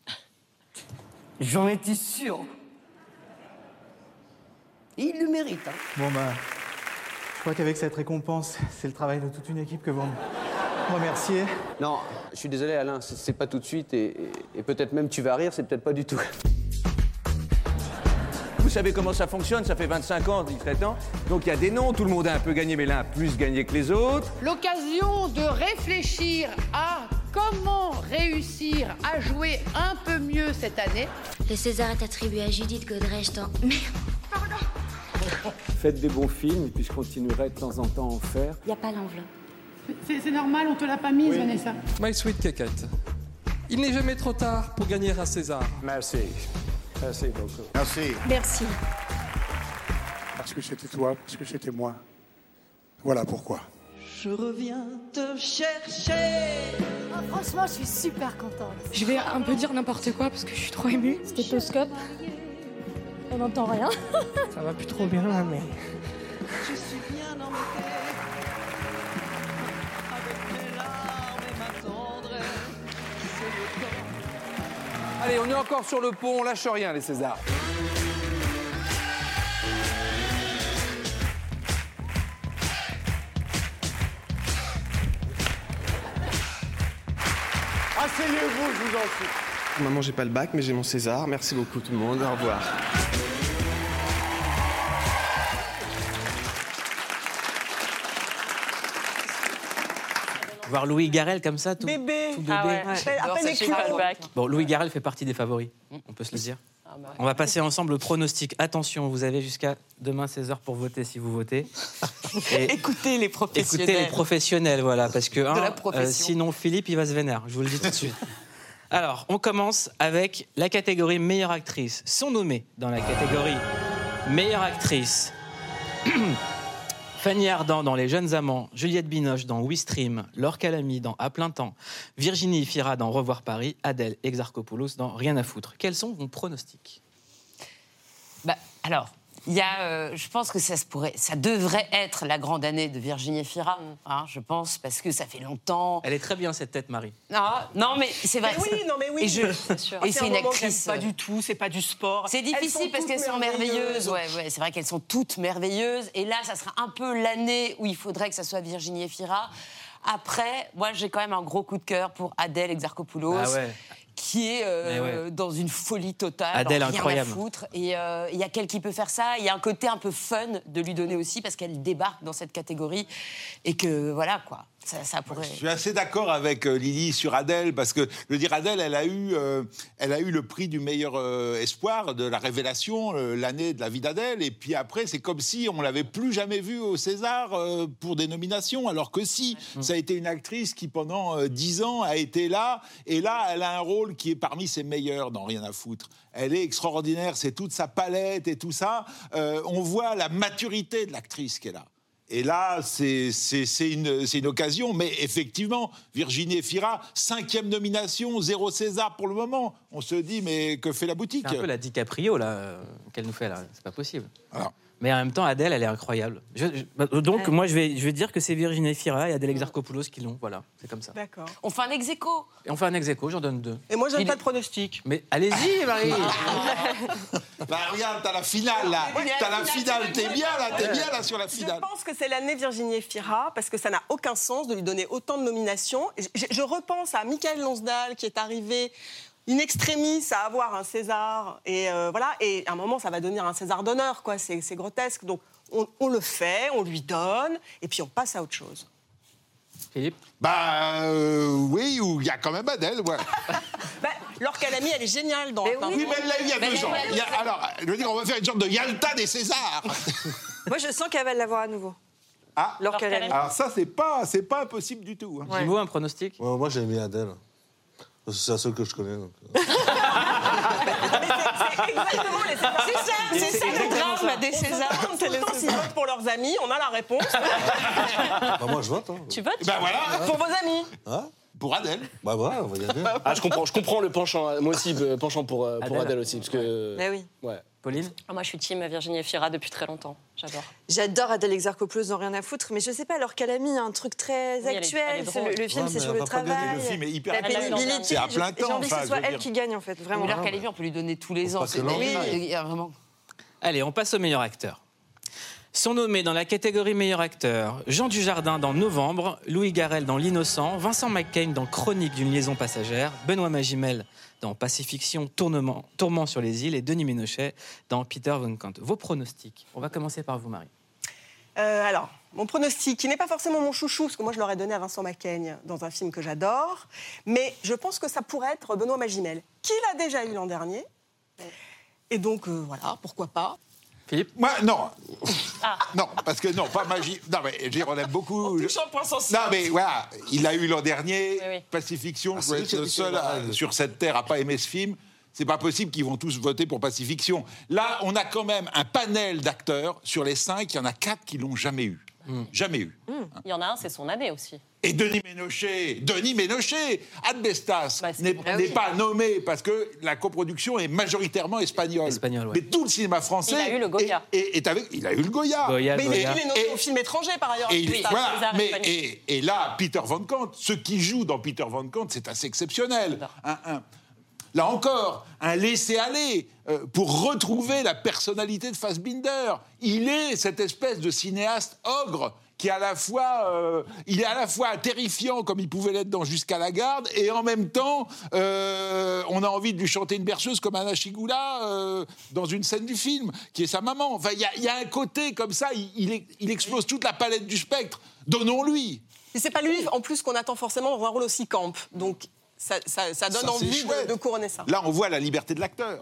Speaker 12: J'en étais sûr. Il le mérite. Hein.
Speaker 19: Bon, bah, je crois qu'avec cette récompense, c'est le travail de toute une équipe que vous me remerciez.
Speaker 16: Non, je suis désolé Alain, c'est pas tout de suite et, et- et peut-être même tu vas rire, c'est peut-être pas du tout.
Speaker 18: Vous savez comment ça fonctionne Ça fait 25 ans, 17 ans. Donc il y a des noms, tout le monde a un peu gagné, mais l'un a plus gagné que les autres.
Speaker 14: L'occasion de réfléchir à comment réussir à jouer un peu mieux cette année.
Speaker 20: Le César est attribué à Judith Godrèche dans...
Speaker 21: Faites des bons films et puis je continuerai de temps en temps à en faire.
Speaker 20: Il n'y a pas l'enveloppe.
Speaker 14: C'est normal, on te l'a pas mise, Vanessa.
Speaker 22: My Sweet Cakette. Il n'est jamais trop tard pour gagner un César.
Speaker 21: Merci. Merci beaucoup.
Speaker 5: Merci.
Speaker 20: Merci.
Speaker 13: Parce que c'était toi, parce que c'était moi. Voilà pourquoi.
Speaker 12: Je reviens te chercher.
Speaker 23: franchement, je suis super contente.
Speaker 24: Je vais un peu dire n'importe quoi parce que je suis trop émue.
Speaker 23: Stéthoscope. On n'entend rien.
Speaker 24: Ça va plus trop bien là, mais.
Speaker 12: Je suis bien. Avec mes larmes et ma tendresse. C'est le temps.
Speaker 21: Allez, on est encore sur le pont, on lâche rien les Césars.
Speaker 13: Asseyez-vous, je vous en prie.
Speaker 25: Maman, j'ai pas le bac, mais j'ai mon César. Merci beaucoup tout le monde. Au revoir.
Speaker 1: Voir Louis Garrel comme ça, tout,
Speaker 3: Bébé.
Speaker 1: tout bébé.
Speaker 3: Ah ouais. Éclos.
Speaker 1: Bon, Louis Garrel fait partie des favoris, on peut se le dire. On va passer ensemble le pronostic. Attention, vous avez jusqu'à demain 16h pour voter si vous votez. Et
Speaker 2: Écoutez les professionnels.
Speaker 1: écoutez les professionnels, voilà, parce que hein,
Speaker 2: profession.
Speaker 1: sinon Philippe il va se vénère, je vous le dis tout de suite. Alors, on commence avec la catégorie meilleure actrice. Sont nommés dans la catégorie meilleure actrice Fanny Ardant dans Les Jeunes Amants, Juliette Binoche dans We Stream, Laure Calamy dans À plein temps, Virginie Fira dans Revoir Paris, Adèle Exarchopoulos dans Rien à foutre. Quels sont vos pronostics?
Speaker 2: Bah, alors, Il y a, euh, je pense que ça se pourrait, ça devrait être la grande année de Virginie Fira, hein, je pense, parce que ça fait longtemps.
Speaker 1: Elle est très bien cette tête, Marie.
Speaker 2: Non, non mais c'est vrai.
Speaker 3: Mais oui, non, mais oui.
Speaker 2: Et, je-
Speaker 3: Ah,
Speaker 2: et c'est
Speaker 3: un
Speaker 2: une actrice.
Speaker 3: Pas du tout, c'est pas du sport.
Speaker 2: C'est difficile parce qu'elles sont merveilleuses. Ouais, ouais, c'est vrai qu'elles sont toutes merveilleuses. Et là, ça sera un peu l'année où il faudrait que ça soit Virginie Efira. Après, moi, j'ai quand même un gros coup de cœur pour Adèle Exarchopoulos.
Speaker 1: Ah ouais.
Speaker 2: Qui est euh,
Speaker 1: ouais.
Speaker 2: dans une folie totale,
Speaker 1: Adèle,
Speaker 2: rien
Speaker 1: incroyable.
Speaker 2: à foutre. Et euh, il y a quelqu'un qui peut faire ça. Il y a un côté un peu fun de lui donner aussi parce qu'elle débarque dans cette catégorie et que voilà quoi, ça, ça pourrait.
Speaker 5: Je suis assez d'accord avec euh, Lily sur Adèle parce que je veux dire Adèle, elle a eu, euh, elle a eu le prix du meilleur euh, espoir de la révélation euh, l'année de la vie d'Adèle et puis après c'est comme si on l'avait plus jamais vue au César pour des nominations alors que si ça a été une actrice qui pendant dix ans a été là et là elle a un rôle qui est parmi ses meilleurs dans Rien à foutre. Elle est extraordinaire, c'est toute sa palette et tout ça. On voit la maturité de l'actrice qui est là. Et là, c'est une, occasion, mais effectivement, Virginie Efira, cinquième nomination, zéro César pour le moment. On se dit, mais que fait la boutique?
Speaker 1: C'est un peu la DiCaprio là euh, qu'elle nous fait là. C'est pas possible.
Speaker 5: Alors.
Speaker 1: Mais en même temps, Adèle, elle est incroyable. Je- je- bah, donc, moi, je vais, je vais dire que c'est Virginie Fira et Adèle Exarchopoulos qui l'ont. Voilà, c'est comme ça.
Speaker 3: D'accord.
Speaker 2: On fait un ex aequo.
Speaker 1: Et on fait un ex j'en donne deux.
Speaker 3: Et moi, je donne pas de pronostic.
Speaker 1: Mais allez-y, Marie
Speaker 5: Bah regarde, t'as la finale là.
Speaker 3: Ouais,
Speaker 5: T'as la
Speaker 3: finale,
Speaker 5: t'es bien là, t'es bien là sur la finale.
Speaker 3: Je pense que c'est l'année Virginie Efira parce que ça n'a aucun sens de lui donner autant de nominations. Je, je repense à Michael Lonsdal qui est arrivé in extremis à avoir un César et euh, voilà et à un moment ça va devenir un César d'honneur quoi. C'est c'est grotesque donc on, on le fait, on lui donne et puis on passe à autre chose.
Speaker 1: Philippe
Speaker 5: Bah euh, oui, ou il y a quand même Adèle, ouais.
Speaker 3: Ben, Laure Calamy elle est géniale dans.
Speaker 5: oui, mais elle l'a eu il y a
Speaker 3: Mais
Speaker 5: deux ans.
Speaker 3: l'a eu
Speaker 5: Il y a- alors, je veux dire, on va faire une sorte de Yalta des Césars.
Speaker 6: Moi, je sens qu'elle va l'avoir à nouveau.
Speaker 5: Ah,
Speaker 6: Laure Calamy.
Speaker 5: alors ça, c'est pas, c'est pas impossible du tout. hein.
Speaker 1: Jimo, un pronostic
Speaker 26: Ouais, Moi, j'ai aimé Adèle. C'est la seule que je connais. donc. euh.
Speaker 3: Exactement, les Césars.
Speaker 2: C'est ça, c'est ça le drame des
Speaker 3: On se
Speaker 2: Césars.
Speaker 3: demande s'ils votent pour leurs amis, on a la réponse.
Speaker 26: Bah, moi, je vote. Hein.
Speaker 2: Tu votes
Speaker 5: Ben voilà,
Speaker 3: pour vos amis.
Speaker 26: Hein?
Speaker 5: Pour Adèle.
Speaker 26: Bah voilà, on va y aller.
Speaker 4: Ah, je comprends, je comprends le penchant. Moi aussi, le penchant pour, euh, pour
Speaker 1: Adèle.
Speaker 4: Adèle aussi. Parce que.
Speaker 6: Mais oui.
Speaker 4: Ouais.
Speaker 1: Pauline?
Speaker 10: Ah, Moi, je suis team Virginie Efira depuis très longtemps. J'adore.
Speaker 6: J'adore Adèle Exarchopoulos dans Rien à foutre, mais je sais pas, alors Calamy a un truc très
Speaker 10: est-
Speaker 6: actuel.
Speaker 10: elle est
Speaker 6: le, le film,
Speaker 5: Ouais,
Speaker 6: c'est sur le travail.
Speaker 5: Le film est hyper
Speaker 6: la pénibilité.
Speaker 5: C'est à plein
Speaker 6: J'ai
Speaker 5: temps,
Speaker 6: envie
Speaker 5: enfin,
Speaker 6: que ce soit elle
Speaker 5: dire.
Speaker 6: qui gagne, en fait, vraiment.
Speaker 2: Laure Calamy, on peut lui donner tous les ans. C'est- Oui, vraiment.
Speaker 1: Allez, on passe au meilleur acteur. Sont nommés dans la catégorie meilleur acteur Jean Dujardin dans Novembre, Louis Garrel dans L'Innocent, Vincent McCain dans Chronique d'une liaison passagère, Benoît Magimel dans Pacifiction, Tourment sur les îles et Denis Ménochet dans Peter von Kant. Vos pronostics On va commencer par vous, Marie.
Speaker 3: Euh, alors, mon pronostic, qui n'est pas forcément mon chouchou, parce que moi je l'aurais donné à Vincent Macaigne dans un film que j'adore, mais je pense que ça pourrait être Benoît Magimel, qui l'a déjà eu l'an dernier. Et donc, euh, voilà, pourquoi pas.
Speaker 1: Philippe
Speaker 5: Moi, non. Non, parce que non, pas magie. Non, mais dire, on aime beaucoup.
Speaker 3: touche un point sensible.
Speaker 5: Non, mais voilà, il l'a eu l'an dernier.
Speaker 10: Oui, oui.
Speaker 5: Pacifiction,
Speaker 26: Ah,
Speaker 5: je être le seul à-
Speaker 26: que-
Speaker 5: sur cette terre à pas aimer ce film. C'est pas possible qu'ils vont tous voter pour Pacifiction. Là, on a quand même un panel d'acteurs. Sur les cinq, il y en a quatre qui l'ont jamais eu. Jamais eu.
Speaker 10: Il y en a un, c'est son année aussi.
Speaker 5: Et Denis Ménochet, Denis Ménochet, Adbestas
Speaker 10: Bah,
Speaker 5: n'est
Speaker 10: bon.
Speaker 6: Ah
Speaker 5: n'est
Speaker 6: oui.
Speaker 5: pas nommé parce que la coproduction est majoritairement espagnole.
Speaker 1: Ouais.
Speaker 5: Mais tout le cinéma français
Speaker 10: Il a eu le Goya.
Speaker 5: est- est- est avec, il a eu le Goya.
Speaker 1: Goya,
Speaker 3: Mais il
Speaker 1: Goya.
Speaker 3: est, il est nommé au film étranger par ailleurs.
Speaker 5: Et, il- voilà, mais, et, et là, Peter Van Kant, ce qui joue dans Peter Van Kant, c'est assez exceptionnel. Un- un- là encore, un laisser-aller euh, pour retrouver la personnalité de Fassbinder. Il est cette espèce de cinéaste ogre qui à la fois, euh, il est à la fois terrifiant comme il pouvait l'être dans Jusqu'à la garde, et en même temps, euh, on a envie de lui chanter une berceuse comme Anna Chigula euh, dans une scène du film, qui est sa maman. Enfin, il y a- un côté comme ça, il explose toute la palette du spectre. Donnons-lui.
Speaker 3: Et c'est pas lui, en plus, qu'on attend forcément dans un rôle aussi camp. Donc, ça, ça- ça donne envie de, de couronner ça.
Speaker 5: Là, on voit la liberté de l'acteur.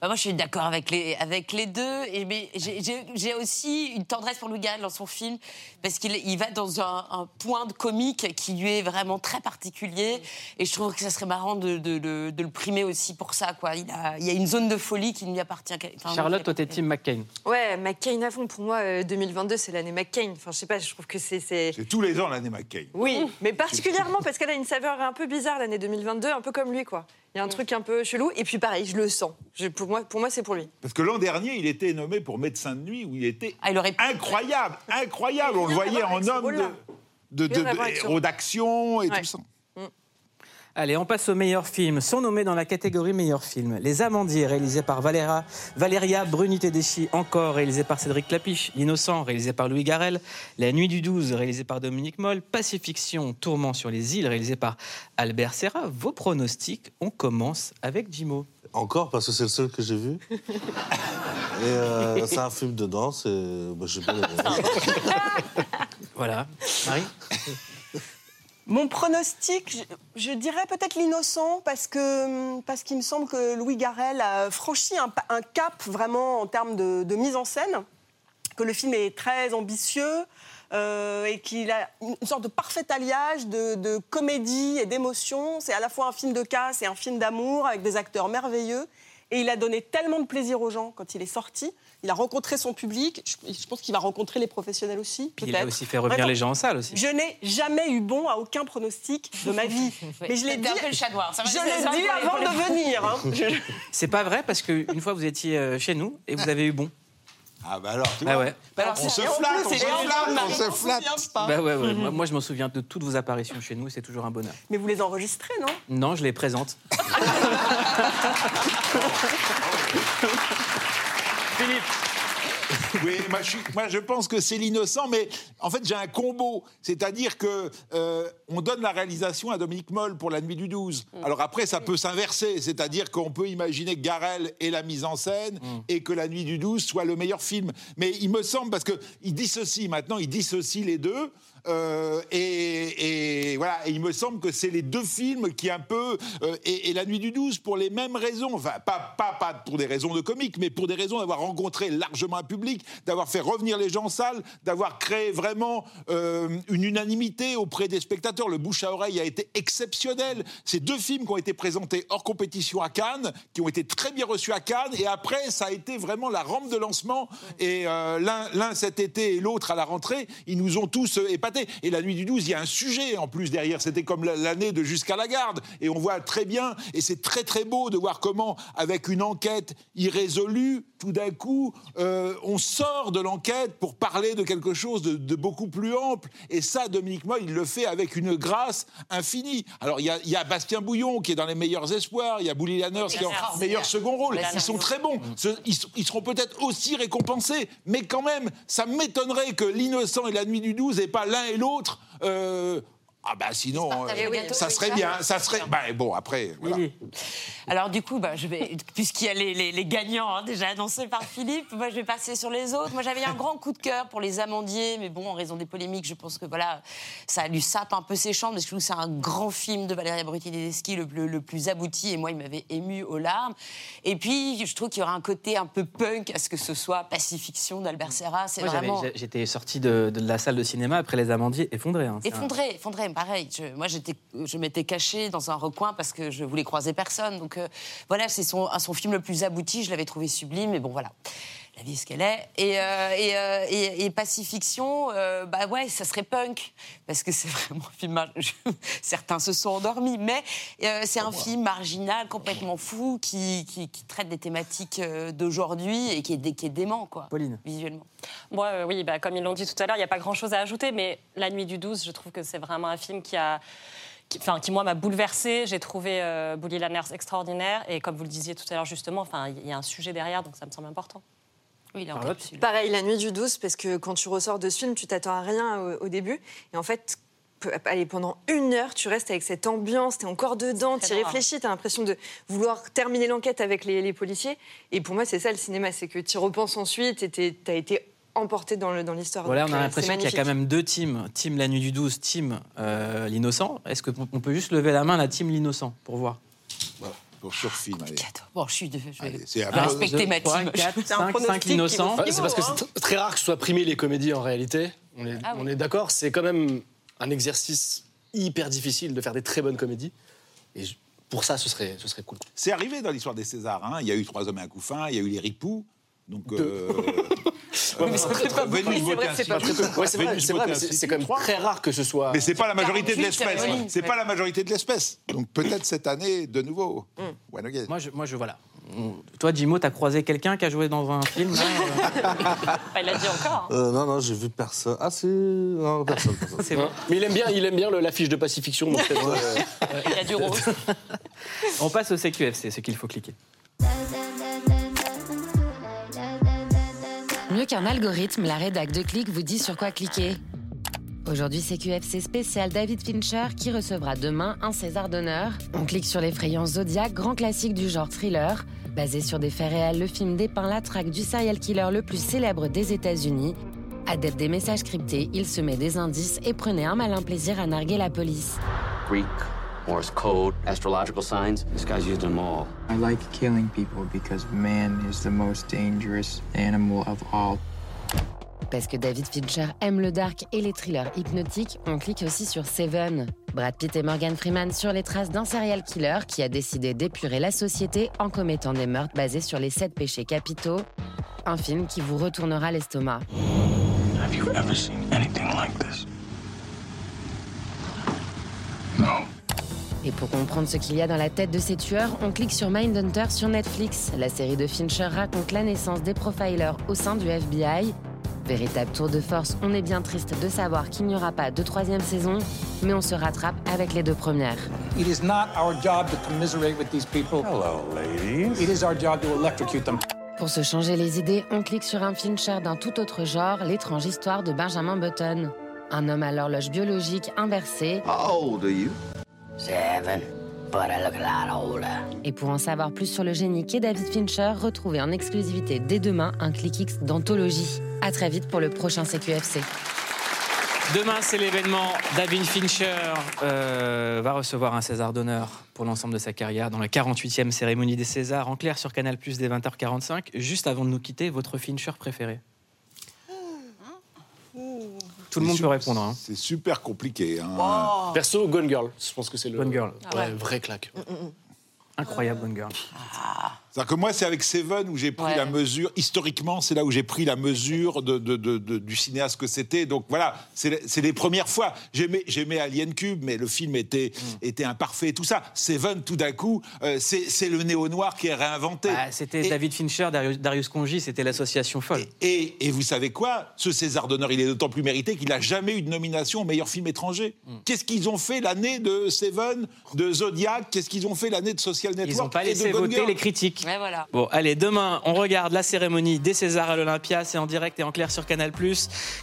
Speaker 2: Bah, moi, je suis d'accord avec les, avec les deux. Et, mais j'ai- aussi une tendresse pour Louis Garrel dans son film, parce qu'il il va dans un, un point de comique qui lui est vraiment très particulier. Et je trouve que ça serait marrant de, de- de- de le primer aussi pour ça. Quoi. Il, a, il y a une zone de folie qui ne lui appartient qu'à. enfin,
Speaker 1: Charlotte, toi, t'es Team McCain.
Speaker 6: Ouais, McCain à fond. Pour moi, euh, 2022, c'est l'année McCain. Enfin, je sais pas, je trouve que c'est. c'est-
Speaker 5: C'est tous les ans l'année McCain.
Speaker 6: Oui, mais particulièrement parce qu'elle a une saveur un peu bizarre l'année 2022, un peu comme lui, quoi. Il y a un truc un peu chelou. Et puis pareil, je le sens. Je- pour moi, pour moi c'est pour lui.
Speaker 5: Parce que l'an dernier, il était nommé pour médecin de nuit, où il était
Speaker 2: Ah, il aurait pu-
Speaker 5: incroyable, incroyable. On le voyait en homme de, de, de- de-
Speaker 1: ce
Speaker 5: héros d'action et
Speaker 1: Ouais.
Speaker 5: tout ça.
Speaker 1: Allez, on passe au meilleur film. Sont nommés dans la catégorie meilleur film. Les Amandiers, réalisé par Valéra, Valéria Bruni Tedeschi, encore réalisé par Cédric Clapiche. L'Innocent, réalisé par Louis Garrel. La Nuit du 12, réalisé par Dominique Moll. Pacifiction, Tourment sur les îles, réalisé par Albert Serra. Vos pronostics, on commence avec Jimo.
Speaker 26: Encore, parce que c'est le seul que j'ai vu. Et euh, c'est un film de danse et bah, j'ai aimé.
Speaker 1: Voilà. Marie?
Speaker 3: Mon pronostic, je, dirais peut-être l'innocent parce que parce qu'il me semble que Louis Garrel a franchi un, cap vraiment en termes de, de mise en scène, que le film est très ambitieux euh, et qu'il a une sorte de parfait alliage de, de comédie et d'émotion. C'est à la fois un film de casse et un film d'amour avec des acteurs merveilleux. Et il a donné tellement de plaisir aux gens quand il est sorti. Il a rencontré son public. Je, je pense qu'il va rencontrer les professionnels aussi.
Speaker 1: Puis il a aussi fait revenir
Speaker 3: Bref,
Speaker 1: les gens en salle aussi.
Speaker 3: je n'ai jamais eu bon à aucun pronostic de ma vie. Mais je l'ai dit,
Speaker 2: un peu le chat noir. Ça
Speaker 3: je l'ai dit avant de venir. hein. Je-
Speaker 1: C'est pas vrai parce qu'une fois vous étiez euh, chez nous et vous avez eu bon.
Speaker 5: Ah bah alors, tu
Speaker 1: Ah
Speaker 5: vois,
Speaker 1: ouais.
Speaker 5: on se flatte, on se flatte, on se flatte.
Speaker 1: Bah ouais, ouais. Moi, moi, je m'en souviens de toutes vos apparitions chez nous, c'est toujours un bonheur.
Speaker 3: Mais vous les enregistrez, non?
Speaker 1: Non, je les présente.
Speaker 5: Philippe oui, moi je, suis- moi, je pense que c'est l'innocent, mais en fait j'ai un combo, c'est-à-dire que euh, on donne la réalisation à Dominique Moll pour la nuit du 12. Alors après ça peut s'inverser, c'est-à-dire qu'on peut imaginer que Garel ait la mise en scène et que la nuit du 12 soit le meilleur film. Mais il me semble parce que il dissocie maintenant, il dissocie les deux. Euh, et, voilà, il me semble que c'est les deux films qui un peu euh, et, la nuit du 12 pour les mêmes raisons, enfin pas, pour des raisons de comique, mais pour des raisons d'avoir rencontré largement un public, d'avoir fait revenir les gens en salle, d'avoir créé vraiment euh, une unanimité auprès des spectateurs. Le bouche à oreille a été exceptionnel. Ces deux films qui ont été présentés hors compétition à Cannes, qui ont été très bien reçus à Cannes, et après ça a été vraiment la rampe de lancement. Et l'un cet été et l'autre à la rentrée, ils nous ont tous euh, Et la nuit du 12, il y a un sujet en plus derrière. C'était comme la- l'année de Jusqu'à la garde. Et on voit très bien, et c'est très très beau de voir comment, avec une enquête irrésolue, tout d'un coup, euh, on sort de l'enquête pour parler de quelque chose de, de beaucoup plus ample. Et ça, Dominique Moll, il le fait avec une grâce infinie. Alors, il y a, il y a Bastien Bouillon qui est dans les meilleurs espoirs, il y a Bouli Lanners qui est en meilleur second rôle. Ils sont très bons. Ils, ils seront peut-être aussi récompensés. Mais quand même, ça m'étonnerait que L'innocent et La Nuit du 12 et pas l'un et l'autre. euh, ah bah sinon, euh, ça serait bien. Ça serait. Bah bon, après. voilà.
Speaker 2: Alors du coup, bah, je vais, puisqu'il y a les, les- les gagnants hein, déjà annoncés par Philippe, moi je vais passer sur les autres. Moi j'avais un grand coup de cœur pour les amandiers, mais bon, en raison des polémiques, je pense que voilà, ça lui sape un peu ses chambres, parce que je trouve que c'est un grand film de Valéria Brutti-Tedeschi, le, le- le plus abouti, et moi il m'avait ému aux larmes. Et puis je trouve qu'il y aura un côté un peu punk à ce que ce soit Pacifiction d'Albert Serra. C'est vraiment...
Speaker 1: j'étais sorti de, de la salle de cinéma après Les Amandiers effondré. hein. Un-
Speaker 2: Effondré, effondré, pareil. Je- moi, je m'étais cachée dans un recoin parce que je voulais croiser personne. Donc euh, voilà, c'est son, son film le plus abouti. Je l'avais trouvé sublime. Mais bon, voilà. La vie est ce qu'elle est. Et, euh, et, euh, et- et Pacifiction, euh, bah ouais, ça serait punk. Parce que c'est vraiment un film. mar- Certains se sont endormis. Mais euh, c'est un film marginal, complètement fou, qui, qui- qui traite des thématiques d'aujourd'hui et qui est, dé- qui est dément, quoi.
Speaker 1: Pauline.
Speaker 2: Visuellement.
Speaker 10: Moi, euh, oui, bah, comme ils l'ont dit tout à l'heure, il n'y a pas grand-chose à ajouter, mais La Nuit du 12, je trouve que c'est vraiment un film qui a... Qui, enfin, qui moi m'a bouleversée. J'ai trouvé euh, Bully Lanners extraordinaire et comme vous le disiez tout à l'heure justement, enfin il y a un sujet derrière donc ça me semble important.
Speaker 2: Oui, il est en
Speaker 1: Charlotte
Speaker 2: capsule.
Speaker 6: Pareil, La Nuit du 12, parce que quand tu ressors de ce film, tu t'attends à rien au, au début. Et en fait, allez, pendant une heure, tu restes avec cette ambiance, t'es encore dedans,
Speaker 2: noir.
Speaker 6: réfléchis, t'as l'impression de vouloir terminer l'enquête avec les, les policiers. Et pour moi, c'est ça le cinéma, c'est que tu repenses ensuite et t'as été emporté dans le- dans l'histoire.
Speaker 1: Voilà,
Speaker 6: Donc,
Speaker 1: on a
Speaker 6: euh,
Speaker 1: l'impression qu'il y a quand même deux teams. Team La Nuit du 12, team euh, L'Innocent. Est-ce qu'on on peut juste lever la main, la team L'Innocent, pour voir?
Speaker 5: Pour sur film, allez.
Speaker 2: Bon, je suis. de- je vais je respecter ma team.
Speaker 1: 4,
Speaker 3: C'est un
Speaker 1: 5, 5
Speaker 3: pronostic qui
Speaker 1: L'Innocent.
Speaker 3: vaut
Speaker 4: Ouais, c'est parce que c'est
Speaker 3: hein.
Speaker 4: tr- très rare que ce soit primé les comédies en réalité. On est,
Speaker 2: Ah oui.
Speaker 4: on est d'accord, c'est quand même un exercice hyper difficile de faire des très bonnes comédies. Et je- pour ça, ce serait, ce serait cool.
Speaker 5: C'est arrivé dans l'histoire des Césars. hein. Il y a eu Trois hommes et un couffin, il y a eu Les Ripoux. Donc, euh,
Speaker 4: Ouais, mais c'est c'est c'est très. Ouais, c'est c'est c'est- c'est quand même très rare que ce soit.
Speaker 5: Mais c'est pas la majorité de
Speaker 4: 48,
Speaker 5: l'espèce.
Speaker 4: c'est
Speaker 5: C'est pas la majorité de l'espèce. Donc peut-être cette année, de nouveau. One again.
Speaker 1: Moi, je, moi, je voilà. Toi, Jimo, t'as croisé quelqu'un qui a joué dans un film euh
Speaker 10: il l'a dit encore.
Speaker 26: Euh, non, non, j'ai vu personne. Ah, si. Non, personne. personne.
Speaker 1: C'est bon.
Speaker 4: Mais il aime bien, il aime bien l'affiche de Pacifiction. Donc euh,
Speaker 10: Il y a du rose.
Speaker 1: On passe au CQFC, ce qu'il faut cliquer.
Speaker 27: Mieux qu'un algorithme, la rédac de clic vous dit sur quoi cliquer. Aujourd'hui, c'est QFC spécial David Fincher qui recevra demain un César d'honneur. On clique sur l'effrayant Zodiac, grand classique du genre thriller. Basé sur des faits réels, le film dépeint la traque du serial killer le plus célèbre des États-Unis. Adepte des messages cryptés, il se met des indices et prenait un malin plaisir à narguer la police.
Speaker 28: Morse code, astrological signs. This guy's used them all.
Speaker 29: I like killing people because man is the most dangerous animal of all.
Speaker 27: Parce que David Fincher aime le dark et les thrillers hypnotiques, on clique aussi sur Seven. Brad Pitt et Morgan Freeman sur les traces d'un serial killer qui a décidé d'épurer la société en commettant des meurtres basés sur les sept péchés capitaux. Un film qui vous retournera l'estomac.
Speaker 29: Have you ever seen anything like this?
Speaker 27: Et pour comprendre ce qu'il y a dans la tête de ces tueurs, on clique sur Mindhunter sur Netflix. La série de Fincher raconte la naissance des profilers au sein du FBI. Véritable tour de force, on est bien triste de savoir qu'il n'y aura pas de troisième saison, mais on se rattrape avec les deux premières.
Speaker 30: It is not our job to commiserate with these people. Hello, ladies. It is our job to electrocute them.
Speaker 27: Pour se changer les idées, on clique sur un Fincher d'un tout autre genre, l'étrange histoire de Benjamin Button. Un homme à l'horloge biologique inversée.
Speaker 28: How old are you? Seven, but I look a lot older.
Speaker 27: Et pour en savoir plus sur le génie qu'est David Fincher, retrouvez en exclusivité dès demain un clic X d'anthologie. À très vite pour le prochain CQFC.
Speaker 1: Demain, c'est l'événement. David Fincher euh, va recevoir un César d'honneur pour l'ensemble de sa carrière dans la 48e cérémonie des Césars, en clair sur Canal Plus dès 20h45. Juste avant de nous quitter, votre Fincher préféré Tout le monde peut répondre. hein.
Speaker 5: C'est super compliqué. hein.
Speaker 4: Perso, Gone Girl. Je pense que c'est le.
Speaker 1: Gone Girl.
Speaker 4: Ouais,
Speaker 1: Ah ouais.
Speaker 4: vrai claque.
Speaker 1: Incroyable, Gone Girl.
Speaker 5: C'est-à-dire que moi, c'est avec Seven où j'ai pris la mesure, historiquement, c'est là où j'ai pris la mesure de, de- de- du cinéaste que c'était. Donc voilà, c'est les- premières fois. J'aimais Alien Cube, mais le film était,
Speaker 1: Mm.
Speaker 5: était imparfait et tout ça. Seven, tout d'un coup, euh, c'est le néo-noir qui est réinventé.
Speaker 1: Bah, c'était David Fincher, Darius, Darius Conji, c'était l'association folle.
Speaker 5: Et, et vous savez quoi? Ce César d'honneur, il est d'autant plus mérité qu'il n'a jamais eu de nomination au meilleur film étranger.
Speaker 1: Mm.
Speaker 5: Qu'est-ce qu'ils ont fait l'année de Seven, de Zodiac? Qu'est-ce qu'ils ont fait l'année de Social Network
Speaker 1: Ils n'ont pas laissé voter les critiques.
Speaker 2: Ouais, voilà.
Speaker 1: Bon, allez, demain, on regarde la cérémonie des Césars à l'Olympia. C'est en direct et en clair sur Canal+.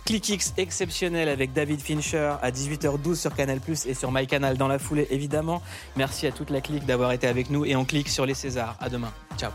Speaker 1: ClickX exceptionnel avec David Fincher à 18h12 sur Canal+, et sur MyCanal dans la foulée, évidemment. Merci à toute la clique d'avoir été avec nous et on clique sur les Césars. À demain. Ciao.